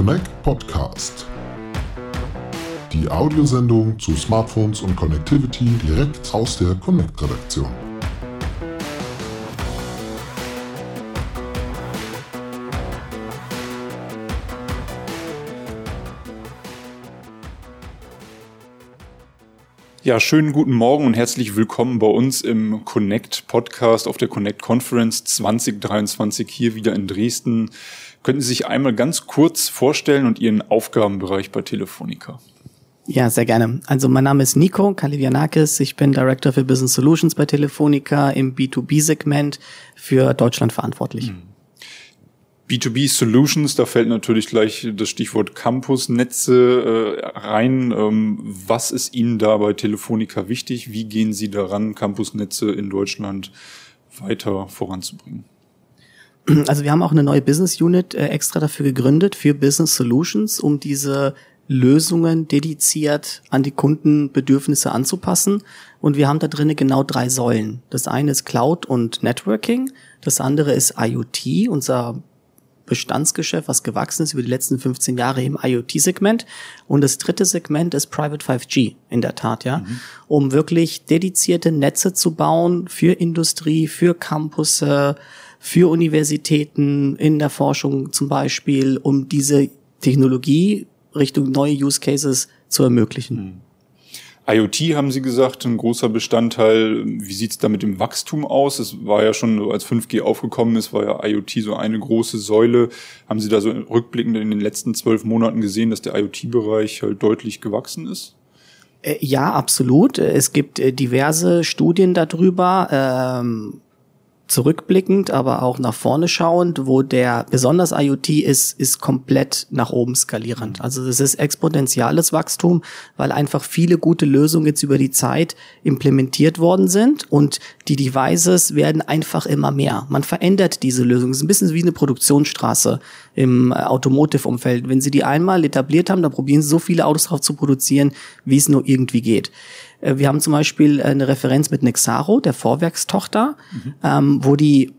Connect Podcast. Die Audiosendung zu Smartphones und Connectivity direkt aus der Connect-Redaktion. Ja, schönen guten Morgen und herzlich willkommen bei uns im Connect Podcast auf der Connect Conference 2023 hier wieder in Dresden. Könnten Sie sich einmal ganz kurz vorstellen und Ihren Aufgabenbereich bei Telefonica? Ja, sehr gerne. Also mein Name ist Nico Kalivianakis. Ich bin Director für Business Solutions bei Telefonica im B2B-Segment für Deutschland verantwortlich. Mhm. B2B Solutions, da fällt natürlich gleich das Stichwort Campusnetze äh, rein. Ähm, was ist Ihnen da bei Telefonica wichtig? Wie gehen Sie daran, Campusnetze in Deutschland weiter voranzubringen? Also wir haben auch eine neue Business Unit äh, extra dafür gegründet, für Business Solutions, um diese Lösungen dediziert an die Kundenbedürfnisse anzupassen. Und wir haben da drinnen genau drei Säulen. Das eine ist Cloud und Networking. Das andere ist IoT, unser Bestandsgeschäft, was gewachsen ist über die letzten 15 Jahre im IoT-Segment. Und das dritte Segment ist Private 5G, in der Tat, ja. Mhm. Um wirklich dedizierte Netze zu bauen für Industrie, für Campus, für Universitäten, in der Forschung zum Beispiel, um diese Technologie Richtung neue Use Cases zu ermöglichen. Mhm. IoT haben Sie gesagt, ein großer Bestandteil. Wie sieht es da mit dem Wachstum aus? Es war ja schon, als 5G aufgekommen ist, war ja IoT so eine große Säule. Haben Sie da so rückblickend in den letzten zwölf Monaten gesehen, dass der IoT-Bereich halt deutlich gewachsen ist? Äh, ja, absolut. Es gibt äh, diverse Studien darüber. Ähm zurückblickend, aber auch nach vorne schauend, wo der besonders IoT ist, ist komplett nach oben skalierend. Also es ist exponentielles Wachstum, weil einfach viele gute Lösungen jetzt über die Zeit implementiert worden sind und die Devices werden einfach immer mehr. Man verändert diese Lösungen. Es ist ein bisschen wie eine Produktionsstraße im Automotive-Umfeld. Wenn Sie die einmal etabliert haben, dann probieren Sie so viele Autos drauf zu produzieren, wie es nur irgendwie geht. Äh, wir haben zum Beispiel eine Referenz mit Nexaro, der Vorwerkstochter, mhm. ähm, wo die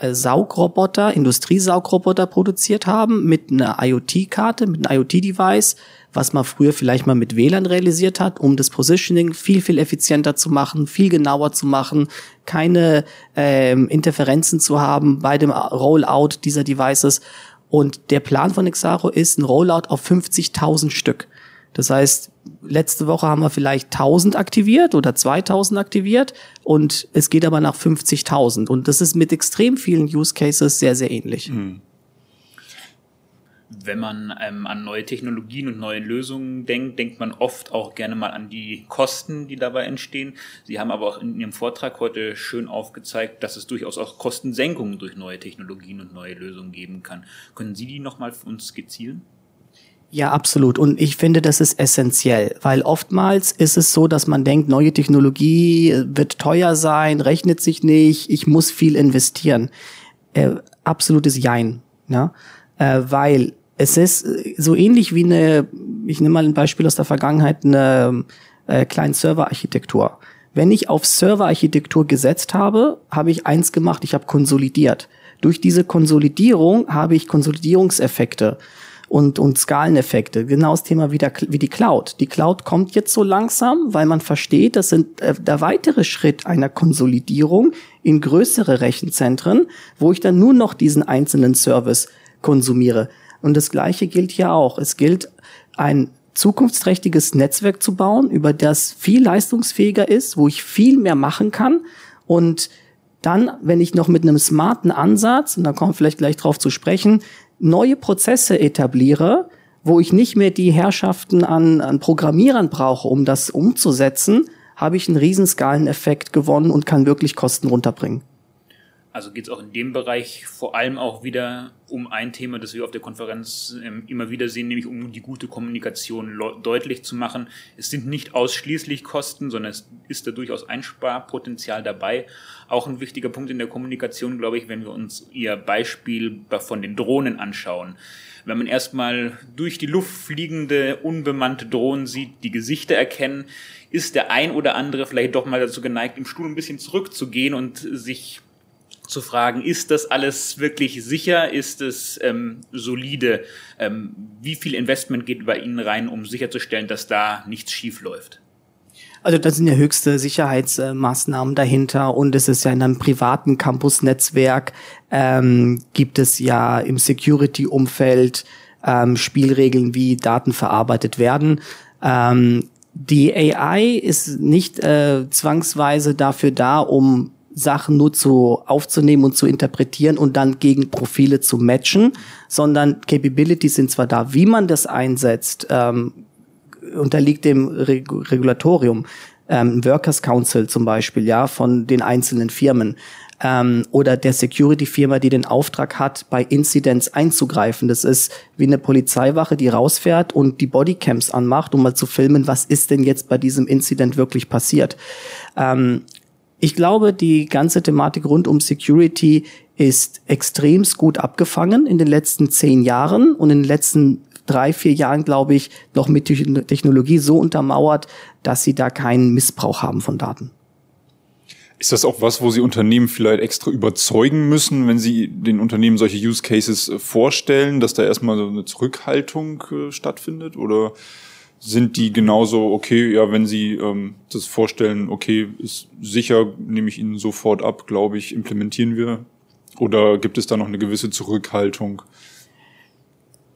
äh, Saugroboter, Industriesaugroboter produziert haben mit einer IoT-Karte, mit einem IoT-Device, was man früher vielleicht mal mit WLAN realisiert hat, um das Positioning viel, viel effizienter zu machen, viel genauer zu machen, keine ähm, Interferenzen zu haben bei dem Rollout dieser Devices. Und der Plan von Nexaro ist ein Rollout auf 50.000 Stück. Das heißt, letzte Woche haben wir vielleicht 1000 aktiviert oder 2000 aktiviert und es geht aber nach 50.000. Und das ist mit extrem vielen Use Cases sehr, sehr ähnlich. Mhm. Wenn man ähm, an neue Technologien und neue Lösungen denkt, denkt man oft auch gerne mal an die Kosten, die dabei entstehen. Sie haben aber auch in Ihrem Vortrag heute schön aufgezeigt, dass es durchaus auch Kostensenkungen durch neue Technologien und neue Lösungen geben kann. Können Sie die nochmal für uns skizzieren? Ja, absolut. Und ich finde, das ist essentiell, weil oftmals ist es so, dass man denkt, neue Technologie wird teuer sein, rechnet sich nicht, ich muss viel investieren. Äh, absolutes Jein. Ja? Äh, weil es ist so ähnlich wie eine, ich nehme mal ein Beispiel aus der Vergangenheit, eine äh, Serverarchitektur. Wenn ich auf Serverarchitektur gesetzt habe, habe ich eins gemacht, ich habe konsolidiert. Durch diese Konsolidierung habe ich Konsolidierungseffekte und, und Skaleneffekte. Genau das Thema wie, der, wie die Cloud. Die Cloud kommt jetzt so langsam, weil man versteht, das sind äh, der weitere Schritt einer Konsolidierung in größere Rechenzentren, wo ich dann nur noch diesen einzelnen Service konsumiere. Und das Gleiche gilt hier auch. Es gilt, ein zukunftsträchtiges Netzwerk zu bauen, über das viel leistungsfähiger ist, wo ich viel mehr machen kann und dann, wenn ich noch mit einem smarten Ansatz, und da kommen wir vielleicht gleich drauf zu sprechen, neue Prozesse etabliere, wo ich nicht mehr die Herrschaften an, an Programmierern brauche, um das umzusetzen, habe ich einen Riesenskaleneffekt gewonnen und kann wirklich Kosten runterbringen. Also geht es auch in dem Bereich vor allem auch wieder um ein Thema, das wir auf der Konferenz ähm, immer wieder sehen, nämlich um die gute Kommunikation deutlich zu machen. Es sind nicht ausschließlich Kosten, sondern es ist da durchaus Einsparpotenzial dabei. Auch ein wichtiger Punkt in der Kommunikation, glaube ich, wenn wir uns Ihr Beispiel von den Drohnen anschauen. Wenn man erstmal durch die Luft fliegende, unbemannte Drohnen sieht, die Gesichter erkennen, ist der ein oder andere vielleicht doch mal dazu geneigt, im Stuhl ein bisschen zurückzugehen und sich zu fragen, ist das alles wirklich sicher? Ist es ähm, solide? Ähm, wie viel Investment geht bei Ihnen rein, um sicherzustellen, dass da nichts schief läuft? Also das sind ja höchste Sicherheitsmaßnahmen dahinter und es ist ja in einem privaten Campus-Netzwerk ähm, gibt es ja im Security-Umfeld ähm, Spielregeln, wie Daten verarbeitet werden. Ähm, die AI ist nicht äh, zwangsweise dafür da, um Sachen nur zu aufzunehmen und zu interpretieren und dann gegen Profile zu matchen, sondern Capabilities sind zwar da, wie man das einsetzt, ähm, unterliegt dem Reg Regulatorium. Ähm, Workers Council zum Beispiel, ja, von den einzelnen Firmen ähm, oder der Security-Firma, die den Auftrag hat, bei Incidents einzugreifen. Das ist wie eine Polizeiwache, die rausfährt und die Bodycams anmacht, um mal zu filmen, was ist denn jetzt bei diesem Incident wirklich passiert. Ähm, ich glaube, die ganze Thematik rund um Security ist extremst gut abgefangen in den letzten zehn Jahren und in den letzten drei, vier Jahren, glaube ich, noch mit Technologie so untermauert, dass sie da keinen Missbrauch haben von Daten. Ist das auch was, wo Sie Unternehmen vielleicht extra überzeugen müssen, wenn Sie den Unternehmen solche Use Cases äh, vorstellen, dass da erstmal so eine Zurückhaltung äh, stattfindet? Oder sind die genauso, okay, ja, wenn Sie ähm, das vorstellen, okay, ist sicher, nehme ich Ihnen sofort ab, glaube ich, implementieren wir? Oder gibt es da noch eine gewisse Zurückhaltung?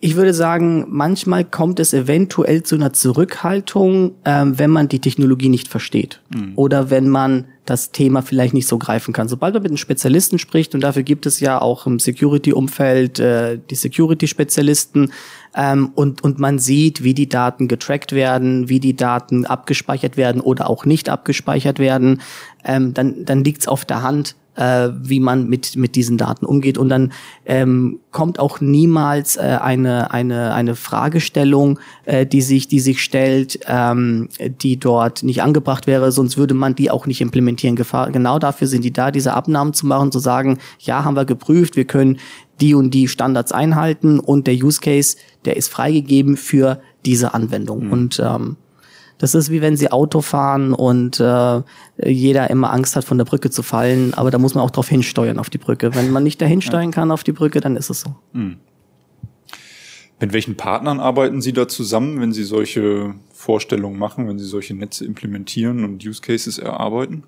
Ich würde sagen, manchmal kommt es eventuell zu einer Zurückhaltung, ähm, wenn man die Technologie nicht versteht mhm. oder wenn man das Thema vielleicht nicht so greifen kann. Sobald man mit einem Spezialisten spricht, und dafür gibt es ja auch im Security-Umfeld äh, die Security-Spezialisten, ähm, und, und man sieht, wie die Daten getrackt werden, wie die Daten abgespeichert werden oder auch nicht abgespeichert werden, ähm, dann, dann liegt es auf der Hand, äh, wie man mit mit diesen Daten umgeht und dann ähm, kommt auch niemals äh, eine eine eine Fragestellung, äh, die sich die sich stellt, ähm, die dort nicht angebracht wäre, sonst würde man die auch nicht implementieren. Gefahr, genau dafür sind die da, diese Abnahmen zu machen, zu sagen, ja, haben wir geprüft, wir können die und die Standards einhalten und der Use Case, der ist freigegeben für diese Anwendung mhm. und ähm, das ist wie wenn sie Auto fahren und äh, jeder immer Angst hat, von der Brücke zu fallen. Aber da muss man auch drauf hinsteuern auf die Brücke. Wenn man nicht dahin steuern kann auf die Brücke, dann ist es so. Hm. Mit welchen Partnern arbeiten Sie da zusammen, wenn Sie solche Vorstellungen machen, wenn Sie solche Netze implementieren und Use Cases erarbeiten?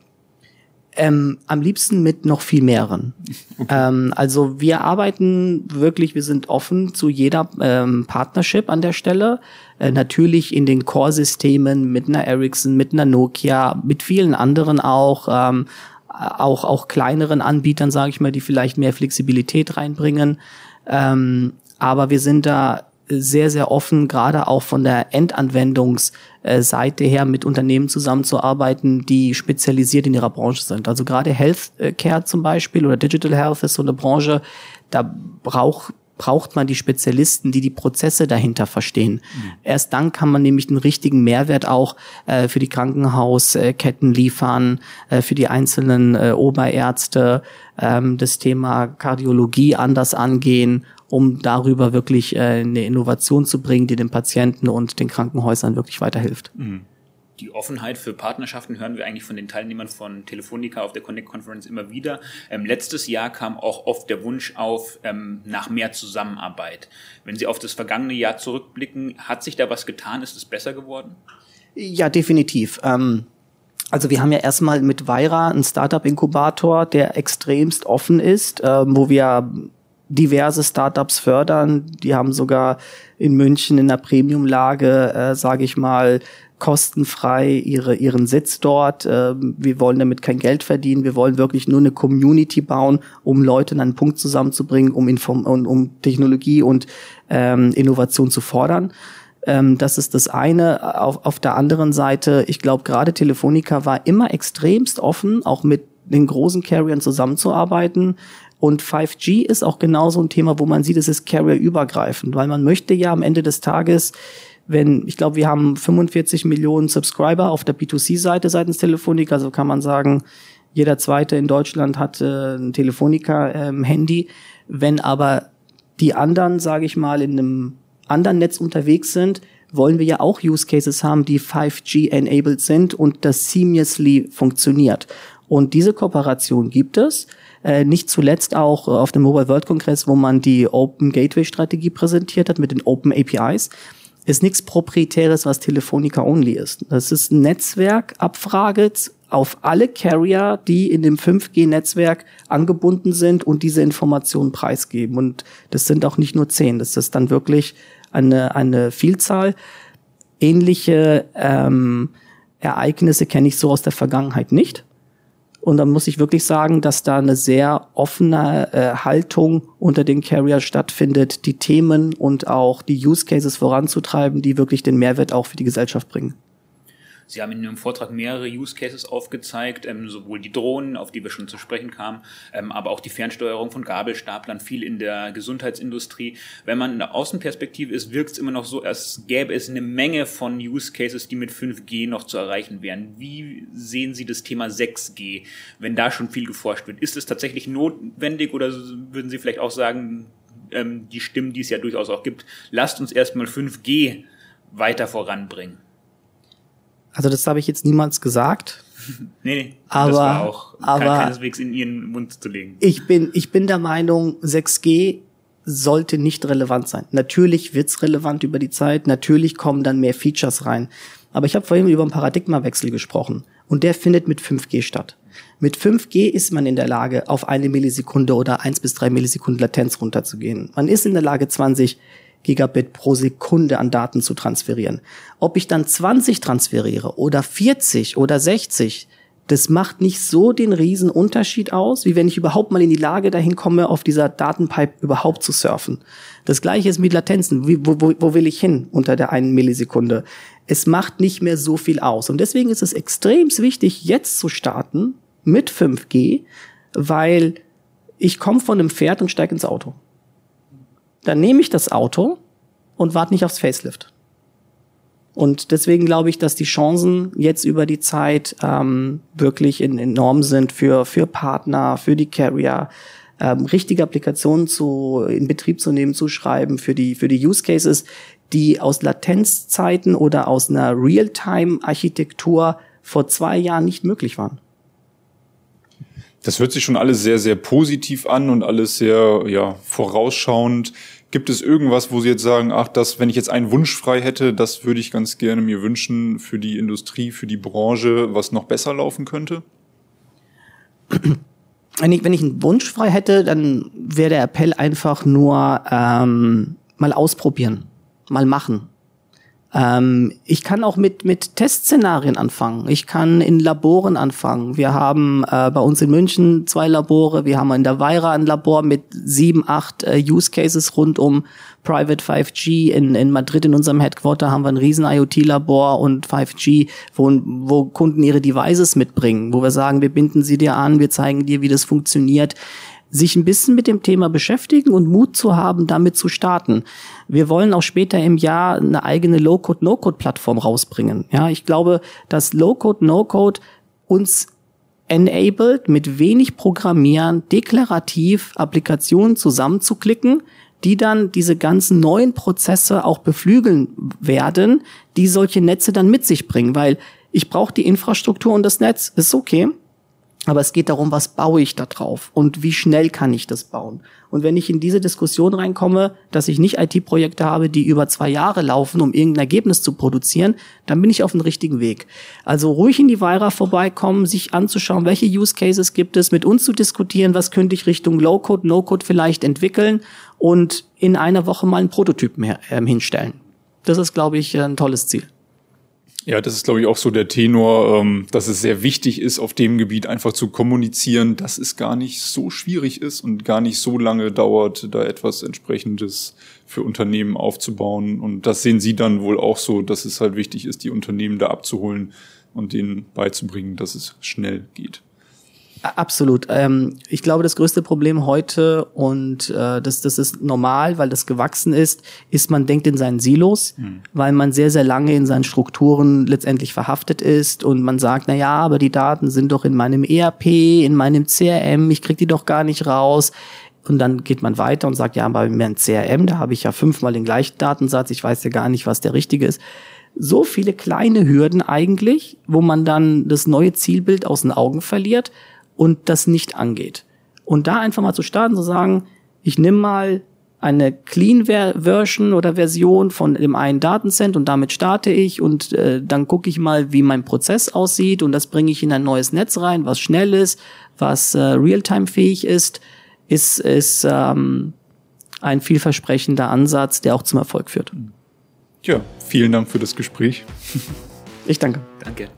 Ähm, am liebsten mit noch viel mehreren. Okay. Ähm, also wir arbeiten wirklich, wir sind offen zu jeder ähm, Partnership an der Stelle. Äh, natürlich in den Core-Systemen mit einer Ericsson, mit einer Nokia, mit vielen anderen auch, ähm, auch auch kleineren Anbietern, sage ich mal, die vielleicht mehr Flexibilität reinbringen. Ähm, aber wir sind da sehr, sehr offen, gerade auch von der Endanwendungsseite her mit Unternehmen zusammenzuarbeiten, die spezialisiert in ihrer Branche sind. Also gerade Healthcare zum Beispiel oder Digital Health ist so eine Branche, da braucht braucht man die Spezialisten, die die Prozesse dahinter verstehen. Mhm. Erst dann kann man nämlich den richtigen Mehrwert auch äh, für die Krankenhausketten liefern, äh, für die einzelnen äh, Oberärzte, ähm, das Thema Kardiologie anders angehen um darüber wirklich äh, eine Innovation zu bringen, die den Patienten und den Krankenhäusern wirklich weiterhilft. Mhm. Die Offenheit für Partnerschaften hören wir eigentlich von den Teilnehmern von Telefonica auf der Connect Conference immer wieder. Ähm, letztes Jahr kam auch oft der Wunsch auf ähm, nach mehr Zusammenarbeit. Wenn Sie auf das vergangene Jahr zurückblicken, hat sich da was getan? Ist es besser geworden? Ja, definitiv. Ähm also wir haben ja erstmal mit Weira einen Startup-Inkubator, der extremst offen ist, äh, wo wir diverse Startups fördern. Die haben sogar in München in der Premiumlage, äh, sage ich mal, kostenfrei ihre, ihren Sitz dort. Äh, wir wollen damit kein Geld verdienen. Wir wollen wirklich nur eine Community bauen, um Leute an einen Punkt zusammenzubringen, um, Inform um, um Technologie und ähm, Innovation zu fordern. Ähm, das ist das eine. Auf, auf der anderen Seite, ich glaube, gerade Telefonica war immer extremst offen, auch mit den großen Carriern zusammenzuarbeiten. Und 5G ist auch genauso ein Thema, wo man sieht, es ist carrier-übergreifend, weil man möchte ja am Ende des Tages wenn, ich glaube, wir haben 45 Millionen Subscriber auf der B2C-Seite seitens Telefonica, also kann man sagen, jeder zweite in Deutschland hat äh, ein Telefonica-Handy. Ähm, wenn aber die anderen, sage ich mal, in einem anderen Netz unterwegs sind, wollen wir ja auch Use Cases haben, die 5G enabled sind und das seamlessly funktioniert. Und diese Kooperation gibt es. Äh, nicht zuletzt auch auf dem Mobile World Kongress, wo man die Open Gateway Strategie präsentiert hat mit den Open APIs ist nichts Proprietäres, was Telefonica only ist. Das ist ein Netzwerk, Abfrage auf alle Carrier, die in dem 5G-Netzwerk angebunden sind und diese Informationen preisgeben. Und das sind auch nicht nur zehn, das ist dann wirklich eine, eine Vielzahl. Ähnliche ähm, Ereignisse kenne ich so aus der Vergangenheit nicht. Und dann muss ich wirklich sagen, dass da eine sehr offene äh, Haltung unter den Carrier stattfindet, die Themen und auch die Use Cases voranzutreiben, die wirklich den Mehrwert auch für die Gesellschaft bringen. Sie haben in Ihrem Vortrag mehrere Use Cases aufgezeigt, ähm, sowohl die Drohnen, auf die wir schon zu sprechen kamen, ähm, aber auch die Fernsteuerung von Gabelstaplern, viel in der Gesundheitsindustrie. Wenn man in der Außenperspektive ist, wirkt es immer noch so, als gäbe es eine Menge von Use Cases, die mit 5G noch zu erreichen wären. Wie sehen Sie das Thema 6G, wenn da schon viel geforscht wird? Ist es tatsächlich notwendig oder würden Sie vielleicht auch sagen, ähm, die Stimmen, die es ja durchaus auch gibt, lasst uns erstmal 5G weiter voranbringen? Also das habe ich jetzt niemals gesagt. nee, nee, aber, das war auch aber keineswegs in Ihren Mund zu legen. Ich bin, ich bin der Meinung, 6G sollte nicht relevant sein. Natürlich wird's relevant über die Zeit, natürlich kommen dann mehr Features rein. Aber ich habe vorhin über einen Paradigmawechsel gesprochen und der findet mit 5G statt. Mit 5G ist man in der Lage, auf eine Millisekunde oder eins bis drei Millisekunden Latenz runterzugehen. Man ist in der Lage, 20 Gigabit pro Sekunde an Daten zu transferieren. Ob ich dann 20 transferiere oder 40 oder 60, das macht nicht so den riesen Unterschied aus, wie wenn ich überhaupt mal in die Lage dahin komme, auf dieser Datenpipe überhaupt zu surfen. Das gleiche ist mit Latenzen. Wo, wo, wo will ich hin unter der einen Millisekunde? Es macht nicht mehr so viel aus. Und deswegen ist es extrem wichtig, jetzt zu starten mit 5G, weil ich komme von einem Pferd und steige ins Auto dann nehme ich das Auto und warte nicht aufs Facelift. Und deswegen glaube ich, dass die Chancen jetzt über die Zeit ähm, wirklich enorm sind für, für Partner, für die Carrier, ähm, richtige Applikationen zu, in Betrieb zu nehmen, zu schreiben, für die, für die Use Cases, die aus Latenzzeiten oder aus einer Realtime-Architektur vor zwei Jahren nicht möglich waren. Das hört sich schon alles sehr, sehr positiv an und alles sehr ja, vorausschauend. Gibt es irgendwas, wo Sie jetzt sagen, ach, das, wenn ich jetzt einen Wunsch frei hätte, das würde ich ganz gerne mir wünschen für die Industrie, für die Branche, was noch besser laufen könnte? Wenn ich, wenn ich einen Wunsch frei hätte, dann wäre der Appell einfach nur ähm, mal ausprobieren, mal machen. Ähm, ich kann auch mit, mit Testszenarien anfangen. Ich kann in Laboren anfangen. Wir haben äh, bei uns in München zwei Labore. Wir haben in der Weira ein Labor mit sieben, acht äh, Use Cases rund um Private 5G. In, in Madrid in unserem Headquarter haben wir ein riesen IoT-Labor und 5G, wo, wo Kunden ihre Devices mitbringen, wo wir sagen, wir binden sie dir an, wir zeigen dir, wie das funktioniert sich ein bisschen mit dem Thema beschäftigen und Mut zu haben, damit zu starten. Wir wollen auch später im Jahr eine eigene Low-Code, No-Code-Plattform rausbringen. Ja, ich glaube, dass Low-Code, No-Code uns enabled, mit wenig Programmieren deklarativ Applikationen zusammenzuklicken, die dann diese ganzen neuen Prozesse auch beflügeln werden, die solche Netze dann mit sich bringen, weil ich brauche die Infrastruktur und das Netz, ist okay. Aber es geht darum, was baue ich da drauf und wie schnell kann ich das bauen. Und wenn ich in diese Diskussion reinkomme, dass ich nicht IT-Projekte habe, die über zwei Jahre laufen, um irgendein Ergebnis zu produzieren, dann bin ich auf dem richtigen Weg. Also ruhig in die Weira vorbeikommen, sich anzuschauen, welche Use Cases gibt es, mit uns zu diskutieren, was könnte ich Richtung Low-Code, No-Code vielleicht entwickeln und in einer Woche mal einen Prototypen ähm, hinstellen. Das ist, glaube ich, ein tolles Ziel. Ja, das ist, glaube ich, auch so der Tenor, ähm, dass es sehr wichtig ist, auf dem Gebiet einfach zu kommunizieren, dass es gar nicht so schwierig ist und gar nicht so lange dauert, da etwas entsprechendes für Unternehmen aufzubauen. Und das sehen Sie dann wohl auch so, dass es halt wichtig ist, die Unternehmen da abzuholen und denen beizubringen, dass es schnell geht. Absolut. Ähm, ich glaube, das größte Problem heute, und äh, das, das ist normal, weil das gewachsen ist, ist, man denkt in seinen Silos, mhm. weil man sehr, sehr lange in seinen Strukturen letztendlich verhaftet ist und man sagt, na ja, aber die Daten sind doch in meinem ERP, in meinem CRM, ich krieg die doch gar nicht raus. Und dann geht man weiter und sagt, ja, aber in meinem CRM, da habe ich ja fünfmal den gleichen Datensatz, ich weiß ja gar nicht, was der richtige ist. so viele kleine Hürden eigentlich, wo man dann das neue Zielbild aus den Augen verliert und das nicht angeht. Und da einfach mal zu starten, zu sagen, ich nehme mal eine Clean-Version oder Version von dem einen Datencent und damit starte ich und äh, dann gucke ich mal, wie mein Prozess aussieht und das bringe ich in ein neues Netz rein, was schnell ist, was äh, realtime-fähig ist, ist, ist ähm, ein vielversprechender Ansatz, der auch zum Erfolg führt. Ja, vielen Dank für das Gespräch. Ich danke. Danke.